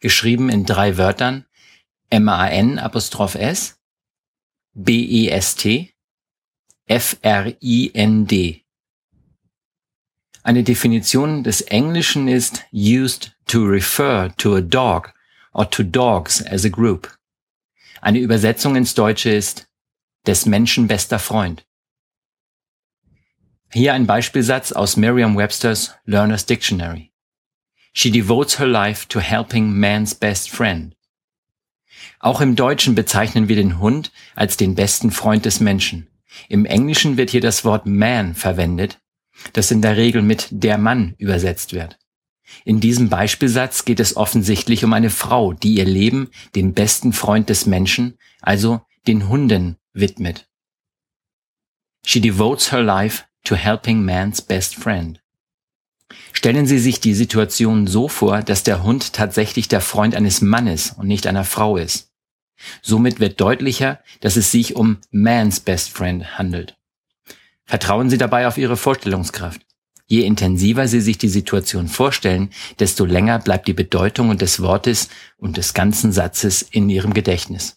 Geschrieben in drei Wörtern M-A-N Apostroph S B-E-S-T F-R-I-N-D. Eine Definition des Englischen ist used to refer to a dog or to dogs as a group. Eine Übersetzung ins Deutsche ist des Menschen bester Freund. Hier ein Beispielsatz aus Merriam-Webster's Learner's Dictionary. She devotes her life to helping man's best friend. Auch im Deutschen bezeichnen wir den Hund als den besten Freund des Menschen. Im Englischen wird hier das Wort man verwendet, das in der Regel mit der Mann übersetzt wird. In diesem Beispielsatz geht es offensichtlich um eine Frau, die ihr Leben dem besten Freund des Menschen, also den Hunden, widmet. She devotes her life to helping man's best friend. Stellen Sie sich die Situation so vor, dass der Hund tatsächlich der Freund eines Mannes und nicht einer Frau ist. Somit wird deutlicher, dass es sich um man's best friend handelt. Vertrauen Sie dabei auf Ihre Vorstellungskraft. Je intensiver Sie sich die Situation vorstellen, desto länger bleibt die Bedeutung des Wortes und des ganzen Satzes in Ihrem Gedächtnis.